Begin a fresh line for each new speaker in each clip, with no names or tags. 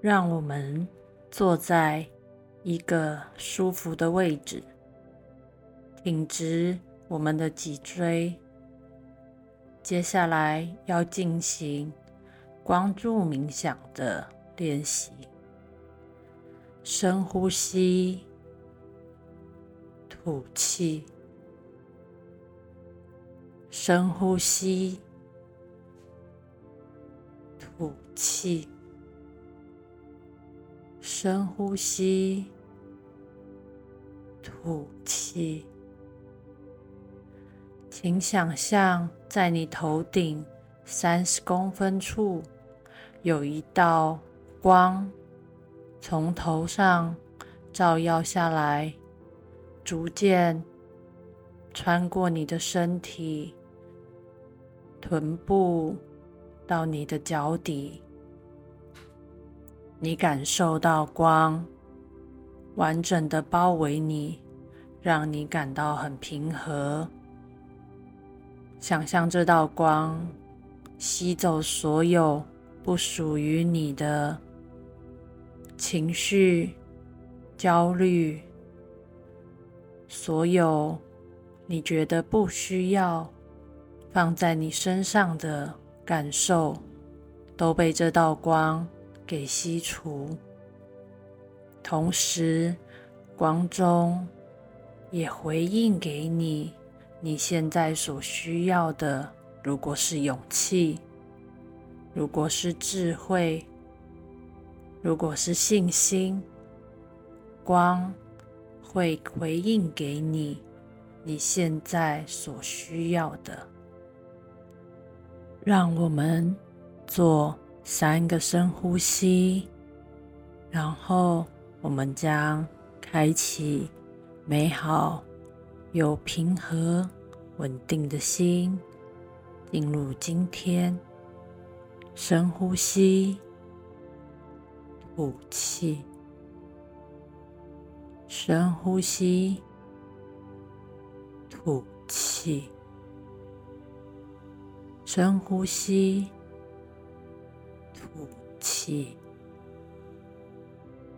让我们坐在一个舒服的位置，挺直我们的脊椎。接下来要进行光柱冥想的练习，深呼吸，吐气，深呼吸，吐气。深呼吸，吐气。请想象，在你头顶三十公分处，有一道光从头上照耀下来，逐渐穿过你的身体、臀部到你的脚底。你感受到光完整的包围你，让你感到很平和。想象这道光吸走所有不属于你的情绪、焦虑，所有你觉得不需要放在你身上的感受，都被这道光。给吸除，同时光中也回应给你你现在所需要的。如果是勇气，如果是智慧，如果是信心，光会回应给你你现在所需要的。让我们做。三个深呼吸，然后我们将开启美好、有平和、稳定的心进入今天。深呼吸，吐气，深呼吸，吐气，深呼吸。吐气。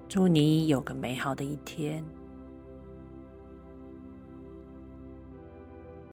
祝你有个美好的一天。